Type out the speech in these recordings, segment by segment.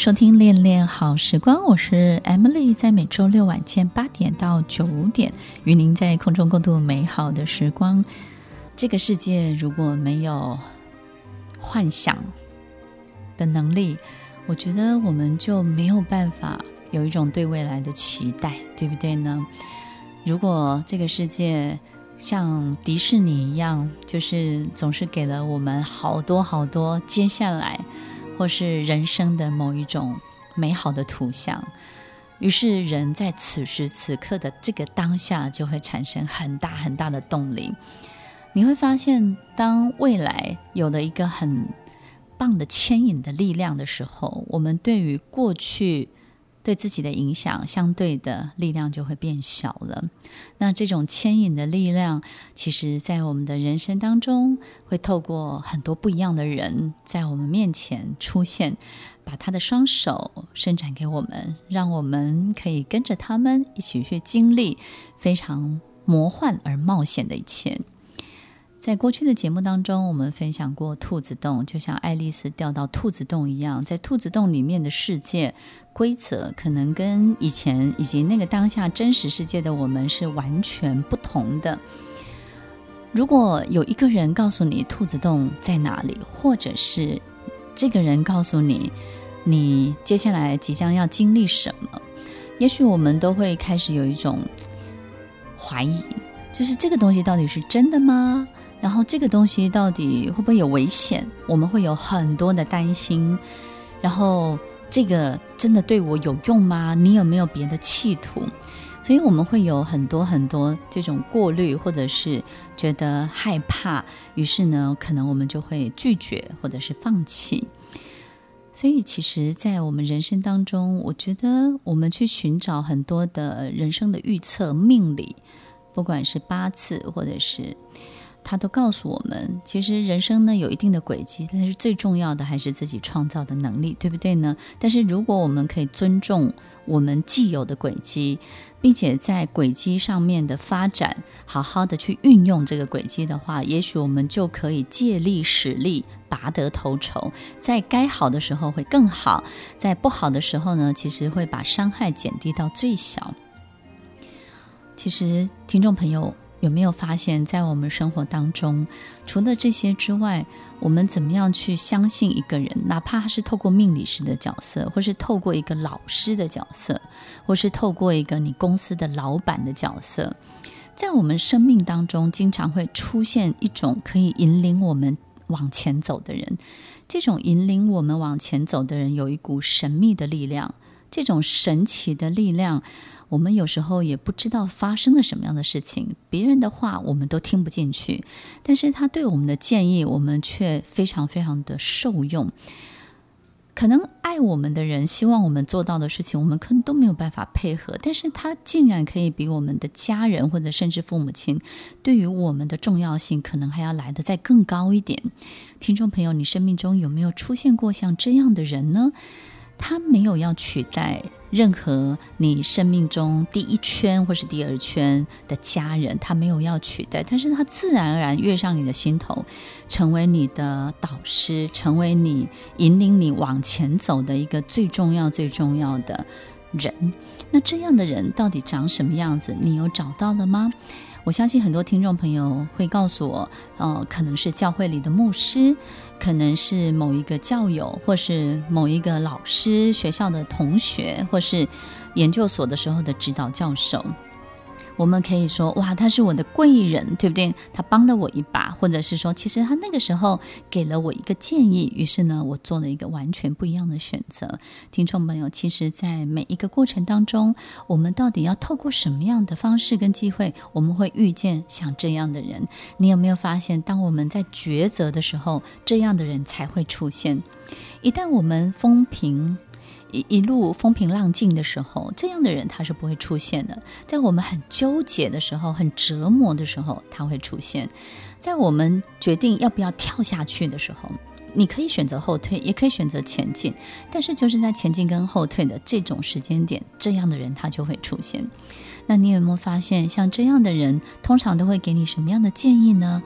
收听《恋恋好时光》，我是 Emily，在每周六晚间八点到九点，与您在空中共度美好的时光。这个世界如果没有幻想的能力，我觉得我们就没有办法有一种对未来的期待，对不对呢？如果这个世界像迪士尼一样，就是总是给了我们好多好多接下来。或是人生的某一种美好的图像，于是人在此时此刻的这个当下就会产生很大很大的动力。你会发现，当未来有了一个很棒的牵引的力量的时候，我们对于过去。对自己的影响，相对的力量就会变小了。那这种牵引的力量，其实，在我们的人生当中，会透过很多不一样的人在我们面前出现，把他的双手伸展给我们，让我们可以跟着他们一起去经历非常魔幻而冒险的一切。在过去的节目当中，我们分享过兔子洞，就像爱丽丝掉到兔子洞一样，在兔子洞里面的世界规则可能跟以前以及那个当下真实世界的我们是完全不同的。如果有一个人告诉你兔子洞在哪里，或者是这个人告诉你你接下来即将要经历什么，也许我们都会开始有一种怀疑，就是这个东西到底是真的吗？然后这个东西到底会不会有危险？我们会有很多的担心。然后这个真的对我有用吗？你有没有别的企图？所以我们会有很多很多这种过滤，或者是觉得害怕。于是呢，可能我们就会拒绝或者是放弃。所以其实，在我们人生当中，我觉得我们去寻找很多的人生的预测、命理，不管是八字或者是。他都告诉我们，其实人生呢有一定的轨迹，但是最重要的还是自己创造的能力，对不对呢？但是如果我们可以尊重我们既有的轨迹，并且在轨迹上面的发展，好好的去运用这个轨迹的话，也许我们就可以借力使力，拔得头筹，在该好的时候会更好，在不好的时候呢，其实会把伤害减低到最小。其实，听众朋友。有没有发现，在我们生活当中，除了这些之外，我们怎么样去相信一个人？哪怕他是透过命理师的角色，或是透过一个老师的角色，或是透过一个你公司的老板的角色，在我们生命当中，经常会出现一种可以引领我们往前走的人。这种引领我们往前走的人，有一股神秘的力量。这种神奇的力量，我们有时候也不知道发生了什么样的事情，别人的话我们都听不进去，但是他对我们的建议，我们却非常非常的受用。可能爱我们的人希望我们做到的事情，我们可能都没有办法配合，但是他竟然可以比我们的家人或者甚至父母亲对于我们的重要性，可能还要来得再更高一点。听众朋友，你生命中有没有出现过像这样的人呢？他没有要取代任何你生命中第一圈或是第二圈的家人，他没有要取代，但是他自然而然跃上你的心头，成为你的导师，成为你引领你往前走的一个最重要最重要的人。那这样的人到底长什么样子？你有找到了吗？我相信很多听众朋友会告诉我，呃，可能是教会里的牧师，可能是某一个教友，或是某一个老师、学校的同学，或是研究所的时候的指导教授。我们可以说，哇，他是我的贵人，对不对？他帮了我一把，或者是说，其实他那个时候给了我一个建议，于是呢，我做了一个完全不一样的选择。听众朋友，其实，在每一个过程当中，我们到底要透过什么样的方式跟机会，我们会遇见像这样的人？你有没有发现，当我们在抉择的时候，这样的人才会出现？一旦我们风平。一一路风平浪静的时候，这样的人他是不会出现的。在我们很纠结的时候、很折磨的时候，他会出现。在我们决定要不要跳下去的时候，你可以选择后退，也可以选择前进。但是就是在前进跟后退的这种时间点，这样的人他就会出现。那你有没有发现，像这样的人，通常都会给你什么样的建议呢？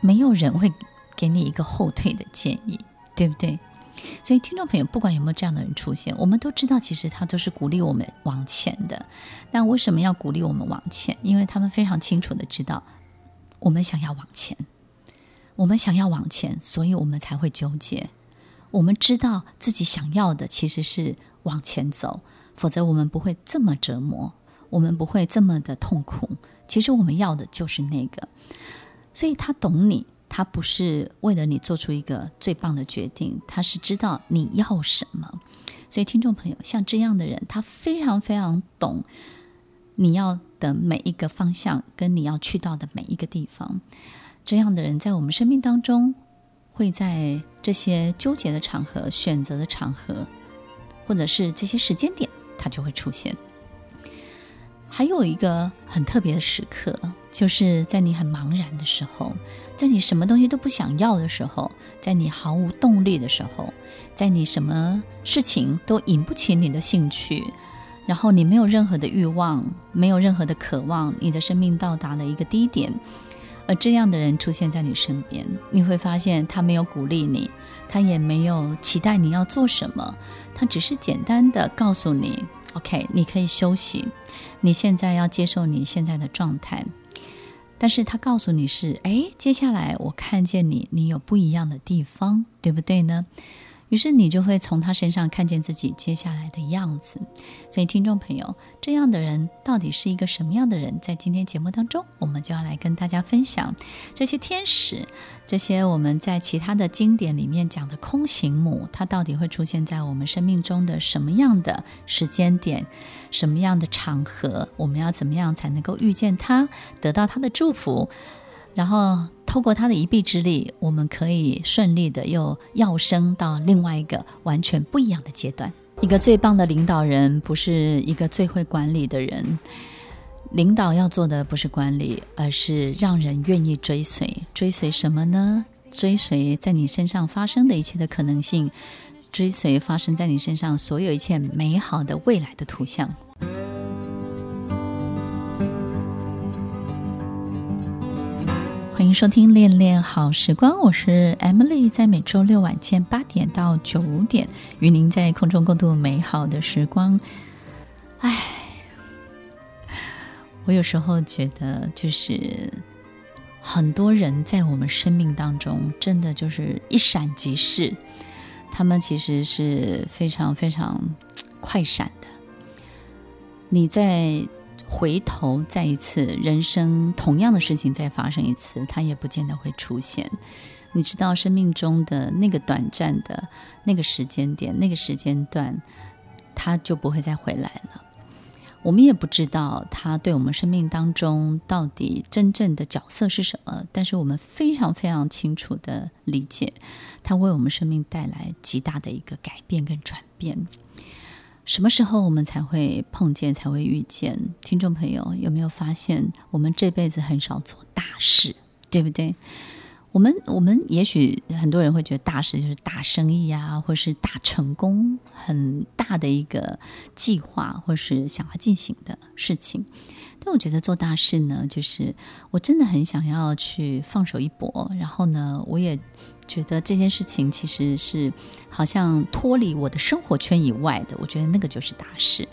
没有人会给你一个后退的建议，对不对？所以，听众朋友，不管有没有这样的人出现，我们都知道，其实他都是鼓励我们往前的。那为什么要鼓励我们往前？因为他们非常清楚的知道，我们想要往前，我们想要往前，所以我们才会纠结。我们知道自己想要的其实是往前走，否则我们不会这么折磨，我们不会这么的痛苦。其实我们要的就是那个，所以他懂你。他不是为了你做出一个最棒的决定，他是知道你要什么。所以，听众朋友，像这样的人，他非常非常懂你要的每一个方向，跟你要去到的每一个地方。这样的人在我们生命当中，会在这些纠结的场合、选择的场合，或者是这些时间点，他就会出现。还有一个很特别的时刻。就是在你很茫然的时候，在你什么东西都不想要的时候，在你毫无动力的时候，在你什么事情都引不起你的兴趣，然后你没有任何的欲望，没有任何的渴望，你的生命到达了一个低点，而这样的人出现在你身边，你会发现他没有鼓励你，他也没有期待你要做什么，他只是简单的告诉你：“OK，你可以休息，你现在要接受你现在的状态。”但是他告诉你是，哎，接下来我看见你，你有不一样的地方，对不对呢？于是你就会从他身上看见自己接下来的样子。所以，听众朋友，这样的人到底是一个什么样的人？在今天节目当中，我们就要来跟大家分享这些天使，这些我们在其他的经典里面讲的空行母，它到底会出现在我们生命中的什么样的时间点、什么样的场合？我们要怎么样才能够遇见他，得到他的祝福？然后透过他的一臂之力，我们可以顺利的又跃升到另外一个完全不一样的阶段。一个最棒的领导人，不是一个最会管理的人。领导要做的不是管理，而是让人愿意追随。追随什么呢？追随在你身上发生的一切的可能性，追随发生在你身上所有一切美好的未来的图像。欢迎收听《恋恋好时光》，我是 Emily，在每周六晚间八点到九点，与您在空中共度美好的时光。唉，我有时候觉得，就是很多人在我们生命当中，真的就是一闪即逝，他们其实是非常非常快闪的。你在。回头再一次，人生同样的事情再发生一次，它也不见得会出现。你知道，生命中的那个短暂的那个时间点、那个时间段，它就不会再回来了。我们也不知道它对我们生命当中到底真正的角色是什么，但是我们非常非常清楚地理解，它为我们生命带来极大的一个改变跟转变。什么时候我们才会碰见，才会遇见？听众朋友有没有发现，我们这辈子很少做大事，对不对？我们我们也许很多人会觉得大事就是大生意啊，或是大成功，很大的一个计划，或是想要进行的事情。但我觉得做大事呢，就是我真的很想要去放手一搏，然后呢，我也觉得这件事情其实是好像脱离我的生活圈以外的，我觉得那个就是大事。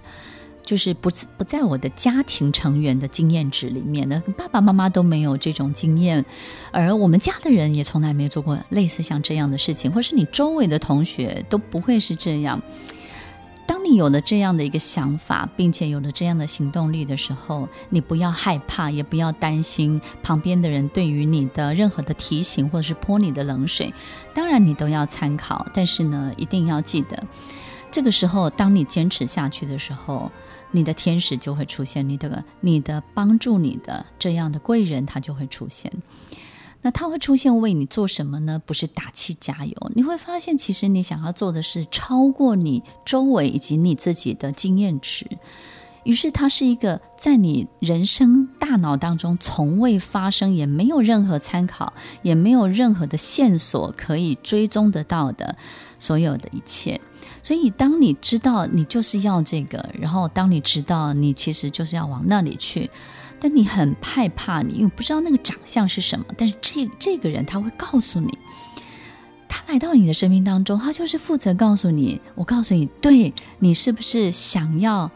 就是不不在我的家庭成员的经验值里面的，爸爸妈妈都没有这种经验，而我们家的人也从来没有做过类似像这样的事情，或是你周围的同学都不会是这样。当你有了这样的一个想法，并且有了这样的行动力的时候，你不要害怕，也不要担心旁边的人对于你的任何的提醒或者是泼你的冷水，当然你都要参考，但是呢，一定要记得。这个时候，当你坚持下去的时候，你的天使就会出现，你的、你的帮助你的这样的贵人他就会出现。那他会出现为你做什么呢？不是打气加油，你会发现，其实你想要做的是超过你周围以及你自己的经验值。于是，它是一个在你人生大脑当中从未发生，也没有任何参考，也没有任何的线索可以追踪得到的所有的一切。所以，当你知道你就是要这个，然后当你知道你其实就是要往那里去。但你很害怕你，因为不知道那个长相是什么。但是这这个人他会告诉你，他来到你的生命当中，他就是负责告诉你。我告诉你，对，你是不是想要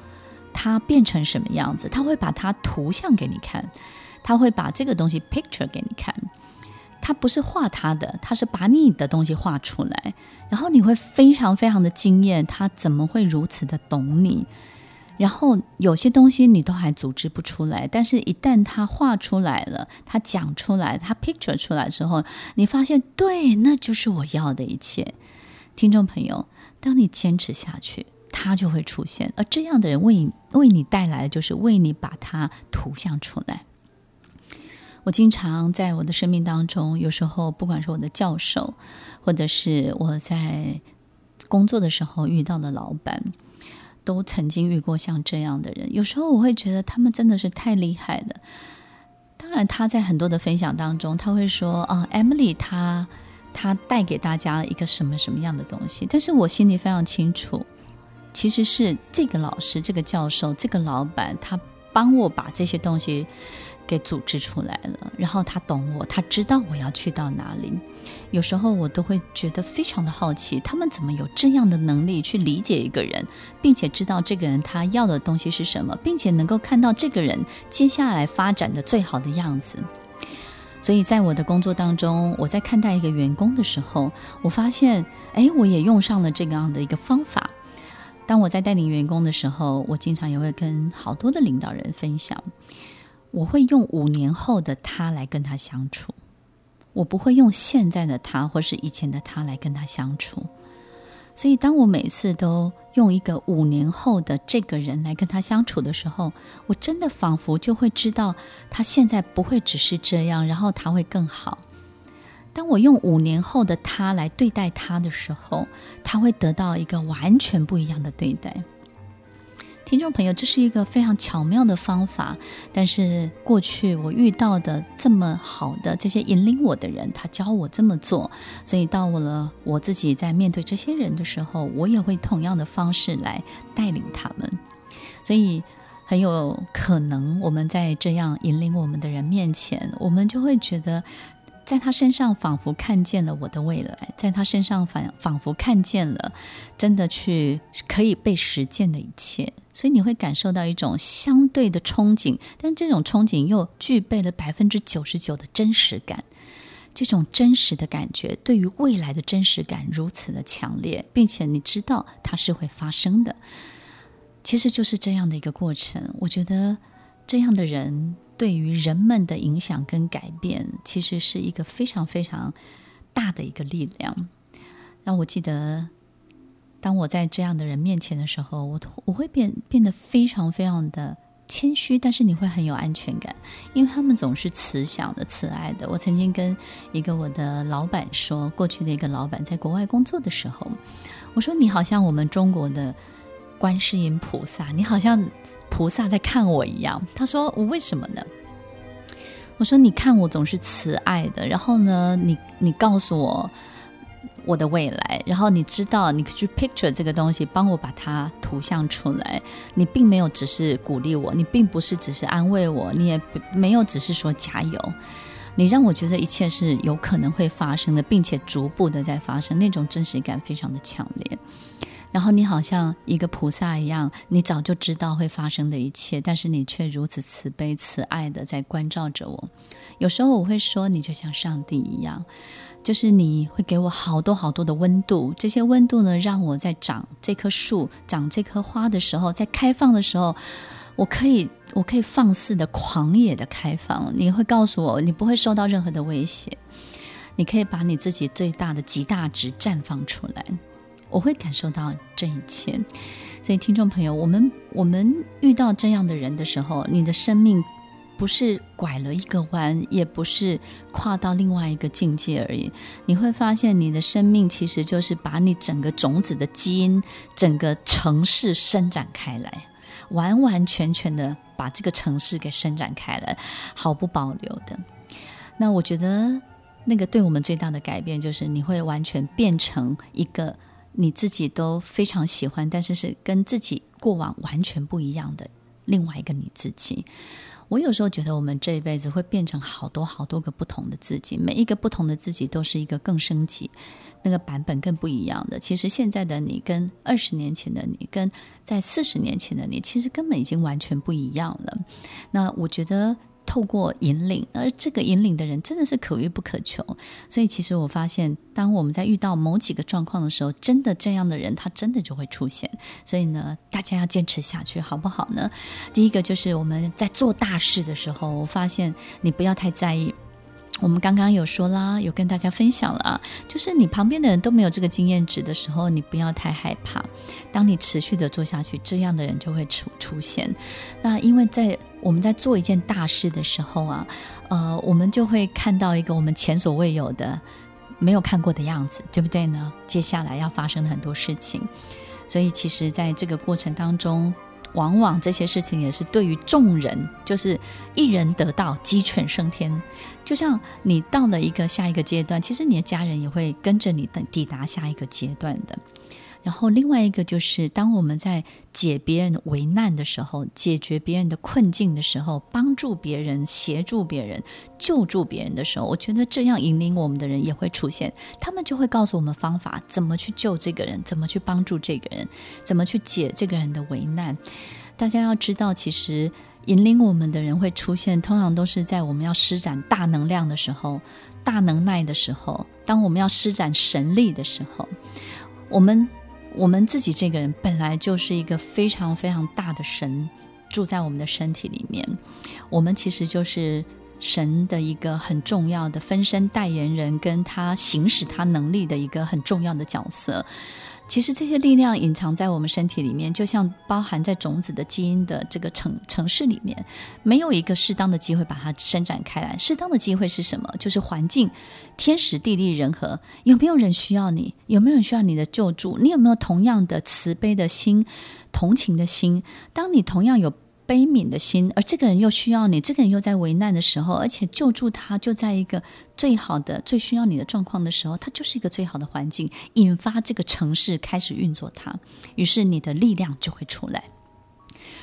他变成什么样子？他会把他图像给你看，他会把这个东西 picture 给你看。他不是画他的，他是把你的东西画出来，然后你会非常非常的惊艳，他怎么会如此的懂你？然后有些东西你都还组织不出来，但是一旦他画出来了，他讲出来，他 picture 出来之后，你发现对，那就是我要的一切。听众朋友，当你坚持下去，他就会出现，而这样的人为你为你带来的就是为你把它图像出来。我经常在我的生命当中，有时候不管是我的教授，或者是我在工作的时候遇到的老板。都曾经遇过像这样的人，有时候我会觉得他们真的是太厉害了。当然，他在很多的分享当中，他会说：“啊，Emily，他他带给大家一个什么什么样的东西？”但是我心里非常清楚，其实是这个老师、这个教授、这个老板，他帮我把这些东西。给组织出来了，然后他懂我，他知道我要去到哪里。有时候我都会觉得非常的好奇，他们怎么有这样的能力去理解一个人，并且知道这个人他要的东西是什么，并且能够看到这个人接下来发展的最好的样子。所以在我的工作当中，我在看待一个员工的时候，我发现，哎，我也用上了这个样的一个方法。当我在带领员工的时候，我经常也会跟好多的领导人分享。我会用五年后的他来跟他相处，我不会用现在的他或是以前的他来跟他相处。所以，当我每次都用一个五年后的这个人来跟他相处的时候，我真的仿佛就会知道他现在不会只是这样，然后他会更好。当我用五年后的他来对待他的时候，他会得到一个完全不一样的对待。听众朋友，这是一个非常巧妙的方法，但是过去我遇到的这么好的这些引领我的人，他教我这么做，所以到了我自己在面对这些人的时候，我也会同样的方式来带领他们，所以很有可能我们在这样引领我们的人面前，我们就会觉得。在他身上仿佛看见了我的未来，在他身上仿仿佛看见了真的去可以被实践的一切，所以你会感受到一种相对的憧憬，但这种憧憬又具备了百分之九十九的真实感。这种真实的感觉，对于未来的真实感如此的强烈，并且你知道它是会发生的，其实就是这样的一个过程。我觉得这样的人。对于人们的影响跟改变，其实是一个非常非常大的一个力量。那我记得，当我在这样的人面前的时候，我我会变变得非常非常的谦虚，但是你会很有安全感，因为他们总是慈祥的、慈爱的。我曾经跟一个我的老板说，过去的一个老板在国外工作的时候，我说：“你好像我们中国的观世音菩萨，你好像。”菩萨在看我一样，他说：“我为什么呢？”我说：“你看我总是慈爱的，然后呢，你你告诉我我的未来，然后你知道你去 picture 这个东西，帮我把它图像出来。你并没有只是鼓励我，你并不是只是安慰我，你也没有只是说加油。你让我觉得一切是有可能会发生的，并且逐步的在发生，那种真实感非常的强烈。”然后你好像一个菩萨一样，你早就知道会发生的一切，但是你却如此慈悲慈爱的在关照着我。有时候我会说，你就像上帝一样，就是你会给我好多好多的温度，这些温度呢，让我在长这棵树、长这棵花的时候，在开放的时候，我可以，我可以放肆的、狂野的开放。你会告诉我，你不会受到任何的威胁，你可以把你自己最大的极大值绽放出来。我会感受到这一切，所以听众朋友，我们我们遇到这样的人的时候，你的生命不是拐了一个弯，也不是跨到另外一个境界而已。你会发现，你的生命其实就是把你整个种子的基因、整个城市伸展开来，完完全全的把这个城市给伸展开来，毫不保留的。那我觉得，那个对我们最大的改变，就是你会完全变成一个你自己都非常喜欢，但是是跟自己过往完全不一样的另外一个你自己。我有时候觉得，我们这一辈子会变成好多好多个不同的自己，每一个不同的自己都是一个更升级、那个版本更不一样的。其实现在的你跟二十年前的你，跟在四十年前的你，其实根本已经完全不一样了。那我觉得。透过引领，而这个引领的人真的是可遇不可求。所以，其实我发现，当我们在遇到某几个状况的时候，真的这样的人，他真的就会出现。所以呢，大家要坚持下去，好不好呢？第一个就是我们在做大事的时候，我发现你不要太在意。我们刚刚有说啦，有跟大家分享了啊，就是你旁边的人都没有这个经验值的时候，你不要太害怕。当你持续的做下去，这样的人就会出出现。那因为在我们在做一件大事的时候啊，呃，我们就会看到一个我们前所未有的、没有看过的样子，对不对呢？接下来要发生的很多事情，所以其实在这个过程当中。往往这些事情也是对于众人，就是一人得道，鸡犬升天。就像你到了一个下一个阶段，其实你的家人也会跟着你等抵达下一个阶段的。然后另外一个就是，当我们在解别人的危难的时候，解决别人的困境的时候，帮助别人、协助别人、救助别人的时候，我觉得这样引领我们的人也会出现，他们就会告诉我们方法，怎么去救这个人，怎么去帮助这个人，怎么去解这个人的危难。大家要知道，其实引领我们的人会出现，通常都是在我们要施展大能量的时候、大能耐的时候，当我们要施展神力的时候，我们。我们自己这个人本来就是一个非常非常大的神，住在我们的身体里面。我们其实就是神的一个很重要的分身代言人，跟他行使他能力的一个很重要的角色。其实这些力量隐藏在我们身体里面，就像包含在种子的基因的这个城城市里面，没有一个适当的机会把它伸展开来。适当的机会是什么？就是环境，天时地利人和。有没有人需要你？有没有人需要你的救助？你有没有同样的慈悲的心、同情的心？当你同样有。悲悯的心，而这个人又需要你，这个人又在危难的时候，而且救助他就在一个最好的、最需要你的状况的时候，他就是一个最好的环境，引发这个城市开始运作它，于是你的力量就会出来。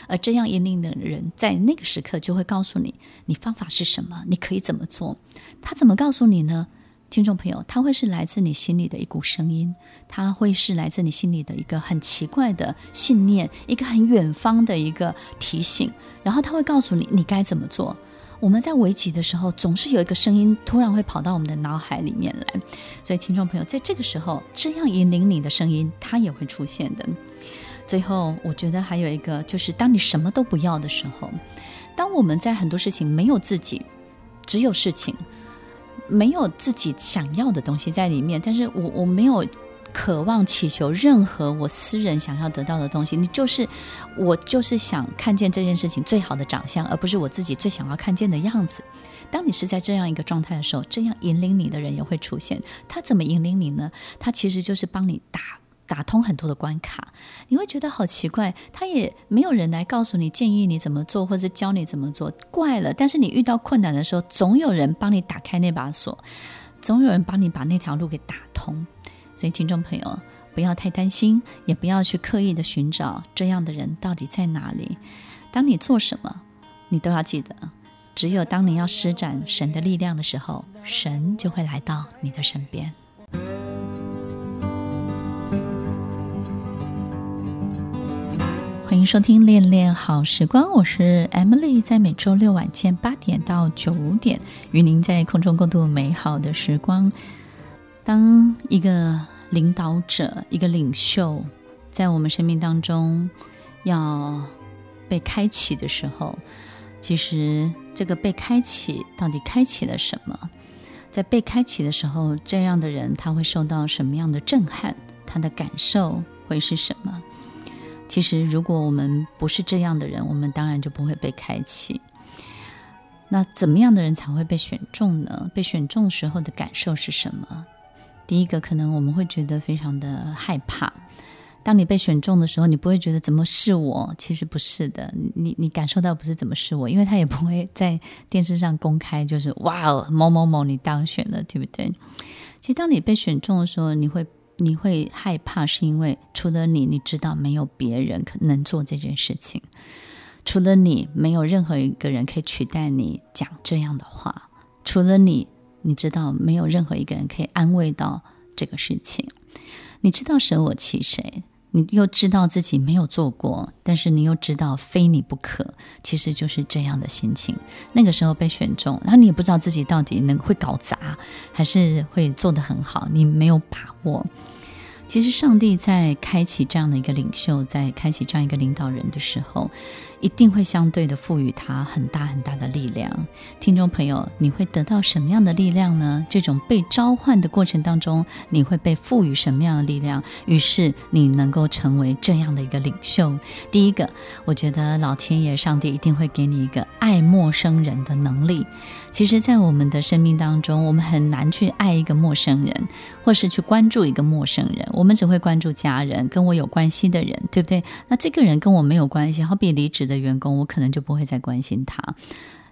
而这样引领的人，在那个时刻就会告诉你，你方法是什么，你可以怎么做。他怎么告诉你呢？听众朋友，他会是来自你心里的一股声音，他会是来自你心里的一个很奇怪的信念，一个很远方的一个提醒，然后他会告诉你你该怎么做。我们在危急的时候，总是有一个声音突然会跑到我们的脑海里面来，所以听众朋友，在这个时候，这样引领你的声音，它也会出现的。最后，我觉得还有一个，就是当你什么都不要的时候，当我们在很多事情没有自己，只有事情。没有自己想要的东西在里面，但是我我没有渴望祈求任何我私人想要得到的东西。你就是我，就是想看见这件事情最好的长相，而不是我自己最想要看见的样子。当你是在这样一个状态的时候，这样引领你的人也会出现。他怎么引领你呢？他其实就是帮你打。打通很多的关卡，你会觉得好奇怪，他也没有人来告诉你、建议你怎么做，或者教你怎么做，怪了。但是你遇到困难的时候，总有人帮你打开那把锁，总有人帮你把那条路给打通。所以，听众朋友，不要太担心，也不要去刻意的寻找这样的人到底在哪里。当你做什么，你都要记得，只有当你要施展神的力量的时候，神就会来到你的身边。迎收听《恋恋好时光》，我是 Emily，在每周六晚间八点到九点，与您在空中共度美好的时光。当一个领导者、一个领袖在我们生命当中要被开启的时候，其实这个被开启到底开启了什么？在被开启的时候，这样的人他会受到什么样的震撼？他的感受会是什么？其实，如果我们不是这样的人，我们当然就不会被开启。那怎么样的人才会被选中呢？被选中时候的感受是什么？第一个，可能我们会觉得非常的害怕。当你被选中的时候，你不会觉得怎么是我？其实不是的，你你感受到不是怎么是我，因为他也不会在电视上公开，就是哇哦，某某某你当选了，对不对？其实当你被选中的时候，你会你会害怕，是因为除了你，你知道没有别人可能做这件事情，除了你，没有任何一个人可以取代你讲这样的话，除了你，你知道没有任何一个人可以安慰到这个事情，你知道舍我其谁？你又知道自己没有做过，但是你又知道非你不可，其实就是这样的心情。那个时候被选中，然后你也不知道自己到底能会搞砸，还是会做得很好，你没有把握。其实上帝在开启这样的一个领袖，在开启这样一个领导人的时候，一定会相对的赋予他很大很大的力量。听众朋友，你会得到什么样的力量呢？这种被召唤的过程当中，你会被赋予什么样的力量？于是你能够成为这样的一个领袖。第一个，我觉得老天爷上帝一定会给你一个爱陌生人的能力。其实，在我们的生命当中，我们很难去爱一个陌生人，或是去关注一个陌生人。我们只会关注家人，跟我有关系的人，对不对？那这个人跟我没有关系，好比离职的员工，我可能就不会再关心他。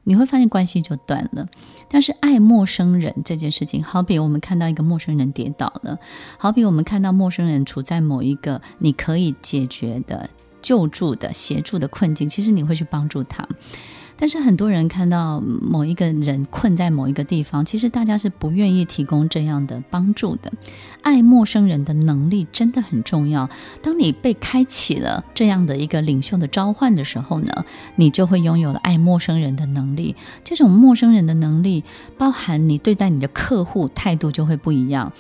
你会发现关系就断了。但是爱陌生人这件事情，好比我们看到一个陌生人跌倒了，好比我们看到陌生人处在某一个你可以解决的、救助的、协助的困境，其实你会去帮助他。但是很多人看到某一个人困在某一个地方，其实大家是不愿意提供这样的帮助的。爱陌生人的能力真的很重要。当你被开启了这样的一个领袖的召唤的时候呢，你就会拥有了爱陌生人的能力。这种陌生人的能力，包含你对待你的客户态度就会不一样。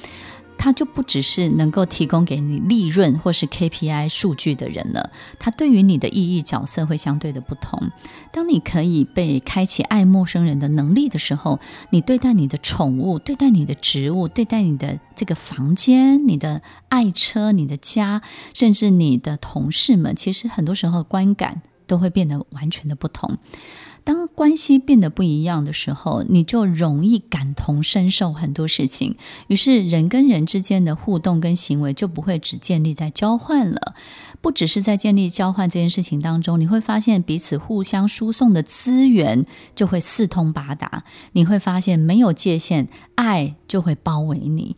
他就不只是能够提供给你利润或是 KPI 数据的人了，他对于你的意义角色会相对的不同。当你可以被开启爱陌生人的能力的时候，你对待你的宠物、对待你的植物、对待你的这个房间、你的爱车、你的家，甚至你的同事们，其实很多时候观感都会变得完全的不同。当关系变得不一样的时候，你就容易感同身受很多事情。于是，人跟人之间的互动跟行为就不会只建立在交换了。不只是在建立交换这件事情当中，你会发现彼此互相输送的资源就会四通八达。你会发现没有界限，爱就会包围你。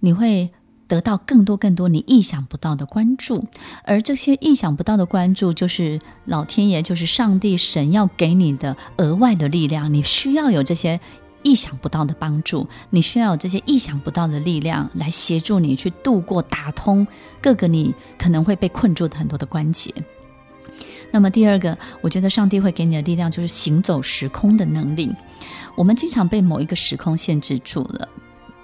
你会。得到更多更多你意想不到的关注，而这些意想不到的关注，就是老天爷，就是上帝神要给你的额外的力量。你需要有这些意想不到的帮助，你需要有这些意想不到的力量来协助你去度过、打通各个你可能会被困住的很多的关节。那么第二个，我觉得上帝会给你的力量就是行走时空的能力。我们经常被某一个时空限制住了。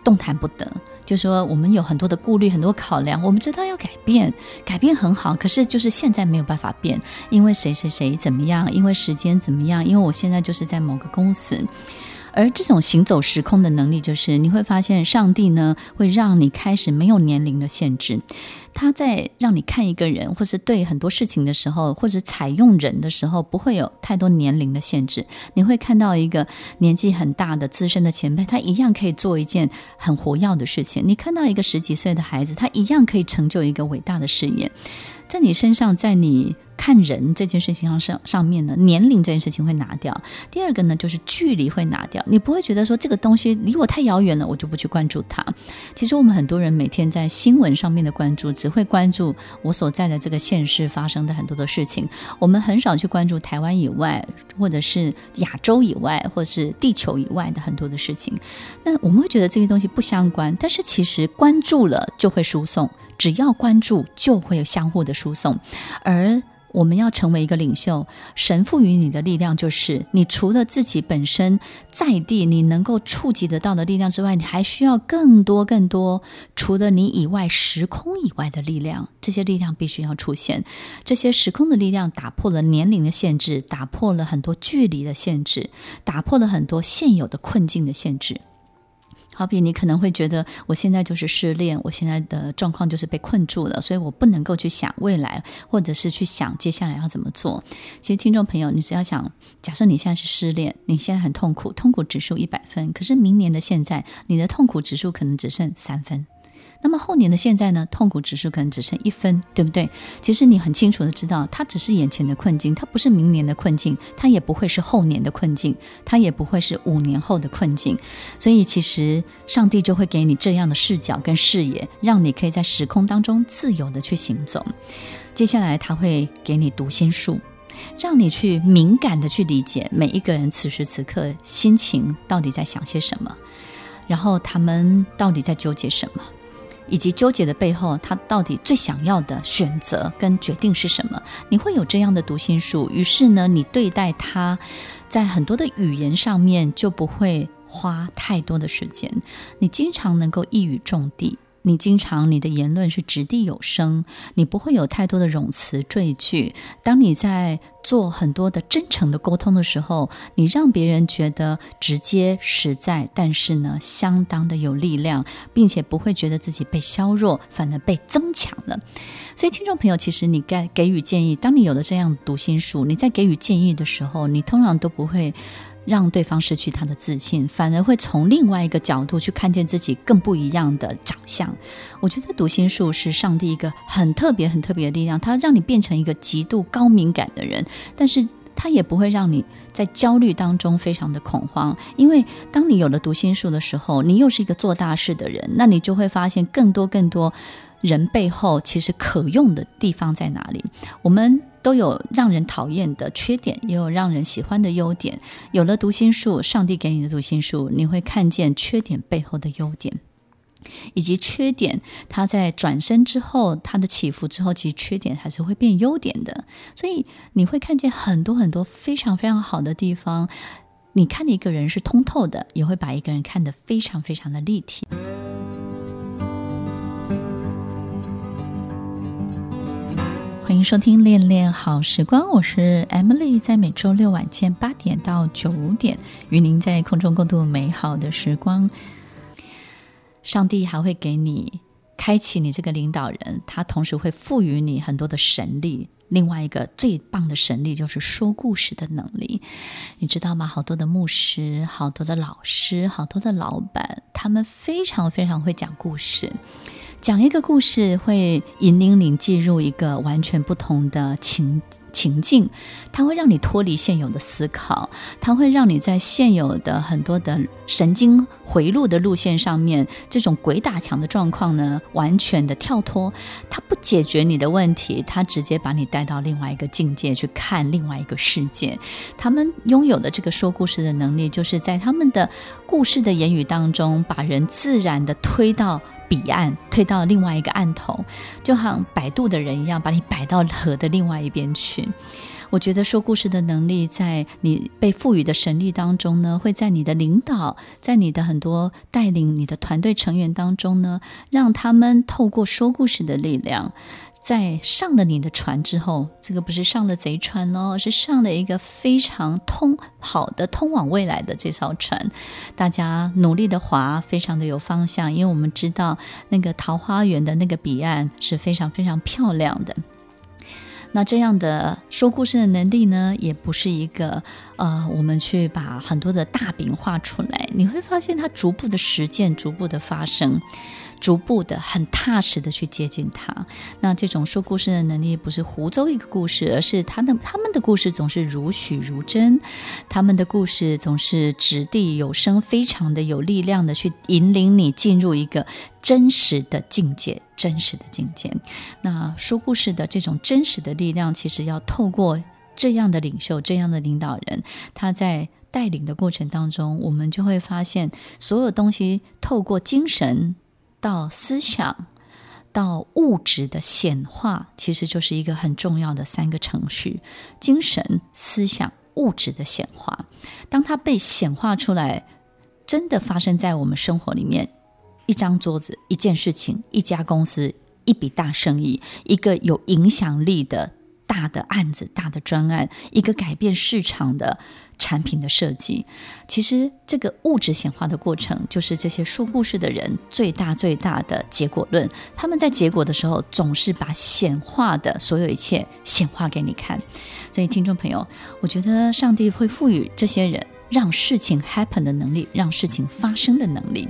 动弹不得，就说我们有很多的顾虑，很多考量。我们知道要改变，改变很好，可是就是现在没有办法变，因为谁谁谁怎么样，因为时间怎么样，因为我现在就是在某个公司。而这种行走时空的能力，就是你会发现，上帝呢会让你开始没有年龄的限制。他在让你看一个人，或是对很多事情的时候，或者采用人的时候，不会有太多年龄的限制。你会看到一个年纪很大的资深的前辈，他一样可以做一件很活跃的事情。你看到一个十几岁的孩子，他一样可以成就一个伟大的事业。在你身上，在你看人这件事情上上上面呢，年龄这件事情会拿掉。第二个呢，就是距离会拿掉。你不会觉得说这个东西离我太遥远了，我就不去关注它。其实我们很多人每天在新闻上面的关注，只会关注我所在的这个县市发生的很多的事情。我们很少去关注台湾以外，或者是亚洲以外，或者是地球以外的很多的事情。那我们会觉得这些东西不相关，但是其实关注了就会输送。只要关注，就会有相互的输送。而我们要成为一个领袖，神赋予你的力量，就是你除了自己本身在地你能够触及得到的力量之外，你还需要更多更多，除了你以外时空以外的力量。这些力量必须要出现。这些时空的力量打破了年龄的限制，打破了很多距离的限制，打破了很多现有的困境的限制。好比你可能会觉得，我现在就是失恋，我现在的状况就是被困住了，所以我不能够去想未来，或者是去想接下来要怎么做。其实，听众朋友，你只要想，假设你现在是失恋，你现在很痛苦，痛苦指数一百分，可是明年的现在，你的痛苦指数可能只剩三分。那么后年的现在呢？痛苦指数可能只剩一分，对不对？其实你很清楚的知道，它只是眼前的困境，它不是明年的困境，它也不会是后年的困境，它也不会是五年后的困境。所以，其实上帝就会给你这样的视角跟视野，让你可以在时空当中自由的去行走。接下来，他会给你读心术，让你去敏感的去理解每一个人此时此刻心情到底在想些什么，然后他们到底在纠结什么。以及纠结的背后，他到底最想要的选择跟决定是什么？你会有这样的读心术，于是呢，你对待他，在很多的语言上面就不会花太多的时间，你经常能够一语中的。你经常你的言论是掷地有声，你不会有太多的冗词赘句。当你在做很多的真诚的沟通的时候，你让别人觉得直接实在，但是呢，相当的有力量，并且不会觉得自己被削弱，反而被增强了。所以，听众朋友，其实你该给予建议，当你有了这样读心术，你在给予建议的时候，你通常都不会。让对方失去他的自信，反而会从另外一个角度去看见自己更不一样的长相。我觉得读心术是上帝一个很特别、很特别的力量，它让你变成一个极度高敏感的人，但是它也不会让你在焦虑当中非常的恐慌。因为当你有了读心术的时候，你又是一个做大事的人，那你就会发现更多、更多人背后其实可用的地方在哪里。我们。都有让人讨厌的缺点，也有让人喜欢的优点。有了读心术，上帝给你的读心术，你会看见缺点背后的优点，以及缺点它在转身之后，它的起伏之后，其实缺点还是会变优点的。所以你会看见很多很多非常非常好的地方。你看一个人是通透的，也会把一个人看得非常非常的立体。欢迎收听《恋恋好时光》，我是 Emily，在每周六晚间八点到九点，与您在空中共度美好的时光。上帝还会给你开启你这个领导人，他同时会赋予你很多的神力。另外一个最棒的神力就是说故事的能力，你知道吗？好多的牧师、好多的老师、好多的老板，他们非常非常会讲故事。讲一个故事会引领你进入一个完全不同的情情境，它会让你脱离现有的思考，它会让你在现有的很多的神经回路的路线上面，这种鬼打墙的状况呢，完全的跳脱。它不解决你的问题，它直接把你带到另外一个境界去看另外一个世界。他们拥有的这个说故事的能力，就是在他们的故事的言语当中，把人自然的推到。彼岸推到另外一个岸头，就像摆渡的人一样，把你摆到河的另外一边去。我觉得说故事的能力，在你被赋予的神力当中呢，会在你的领导，在你的很多带领你的团队成员当中呢，让他们透过说故事的力量。在上了你的船之后，这个不是上了贼船哦，是上了一个非常通好的通往未来的这艘船。大家努力的划，非常的有方向，因为我们知道那个桃花源的那个彼岸是非常非常漂亮的。那这样的说故事的能力呢，也不是一个呃，我们去把很多的大饼画出来，你会发现它逐步的实践，逐步的发生。逐步的、很踏实的去接近他。那这种说故事的能力，不是胡诌一个故事，而是他的他们的故事总是如许如真，他们的故事总是掷地有声，非常的有力量的去引领你进入一个真实的境界，真实的境界。那说故事的这种真实的力量，其实要透过这样的领袖、这样的领导人，他在带领的过程当中，我们就会发现，所有东西透过精神。到思想，到物质的显化，其实就是一个很重要的三个程序：精神、思想、物质的显化。当它被显化出来，真的发生在我们生活里面，一张桌子、一件事情、一家公司、一笔大生意、一个有影响力的大的案子、大的专案、一个改变市场的产品的设计。其实这个物质显化的过程，就是这些说故事的人最大最大的结果论。他们在结果的时候，总是把显化的所有一切显化给你看。所以，听众朋友，我觉得上帝会赋予这些人让事情 happen 的能力，让事情发生的能力。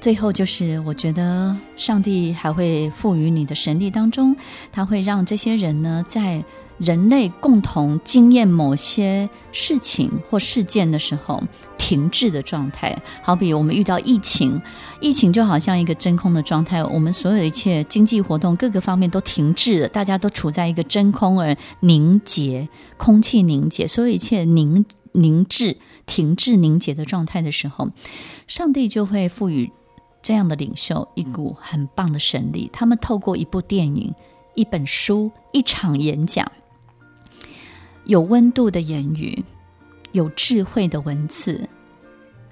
最后就是，我觉得上帝还会赋予你的神力当中，他会让这些人呢，在人类共同经验某些事情或事件的时候停滞的状态。好比我们遇到疫情，疫情就好像一个真空的状态，我们所有一切经济活动各个方面都停滞了，大家都处在一个真空而凝结、空气凝结，所有一切凝凝滞、停滞、凝结的状态的时候，上帝就会赋予。这样的领袖，一股很棒的神力。他们透过一部电影、一本书、一场演讲，有温度的言语，有智慧的文字，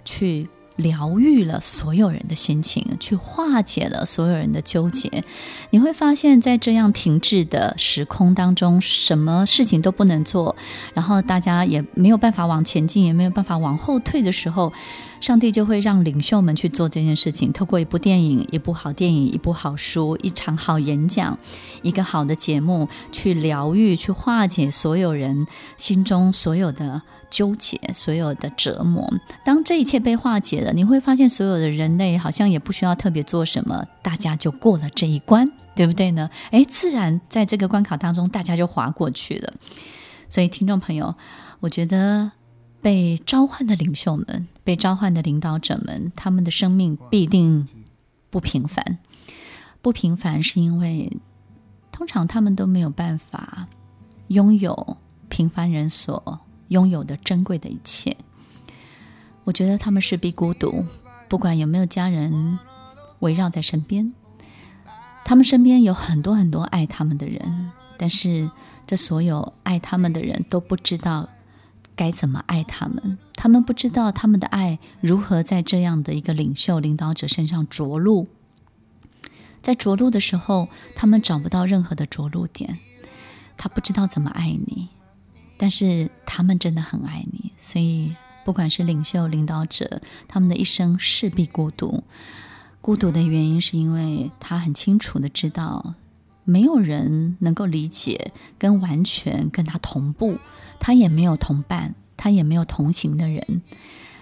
去疗愈了所有人的心情，去化解了所有人的纠结。你会发现在这样停滞的时空当中，什么事情都不能做，然后大家也没有办法往前进，也没有办法往后退的时候。上帝就会让领袖们去做这件事情，透过一部电影、一部好电影、一部好书、一场好演讲、一个好的节目，去疗愈、去化解所有人心中所有的纠结、所有的折磨。当这一切被化解了，你会发现所有的人类好像也不需要特别做什么，大家就过了这一关，对不对呢？诶，自然在这个关卡当中，大家就滑过去了。所以，听众朋友，我觉得。被召唤的领袖们，被召唤的领导者们，他们的生命必定不平凡。不平凡是因为，通常他们都没有办法拥有平凡人所拥有的珍贵的一切。我觉得他们势必孤独，不管有没有家人围绕在身边，他们身边有很多很多爱他们的人，但是这所有爱他们的人都不知道。该怎么爱他们？他们不知道他们的爱如何在这样的一个领袖、领导者身上着陆。在着陆的时候，他们找不到任何的着陆点。他不知道怎么爱你，但是他们真的很爱你。所以，不管是领袖、领导者，他们的一生势必孤独。孤独的原因是因为他很清楚的知道。没有人能够理解跟完全跟他同步，他也没有同伴，他也没有同行的人，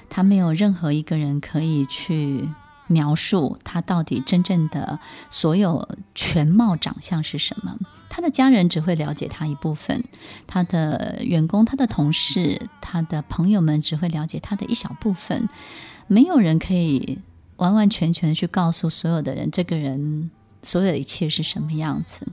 他没有任何一个人可以去描述他到底真正的所有全貌长相是什么。他的家人只会了解他一部分，他的员工、他的同事、他的朋友们只会了解他的一小部分。没有人可以完完全全的去告诉所有的人，这个人。所有的一切是什么样子？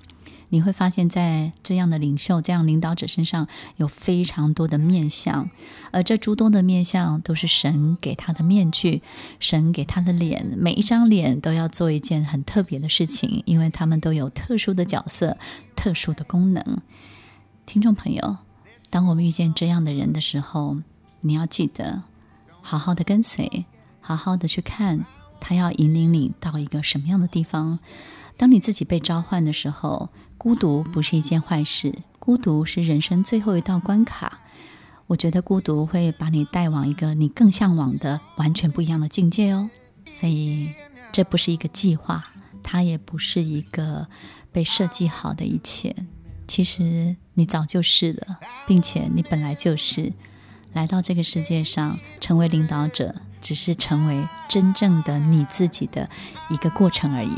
你会发现在这样的领袖、这样领导者身上有非常多的面相，而这诸多的面相都是神给他的面具，神给他的脸。每一张脸都要做一件很特别的事情，因为他们都有特殊的角色、特殊的功能。听众朋友，当我们遇见这样的人的时候，你要记得好好的跟随，好好的去看他要引领你到一个什么样的地方。当你自己被召唤的时候，孤独不是一件坏事。孤独是人生最后一道关卡。我觉得孤独会把你带往一个你更向往的、完全不一样的境界哦。所以，这不是一个计划，它也不是一个被设计好的一切。其实你早就是了，并且你本来就是来到这个世界上成为领导者，只是成为真正的你自己的一个过程而已。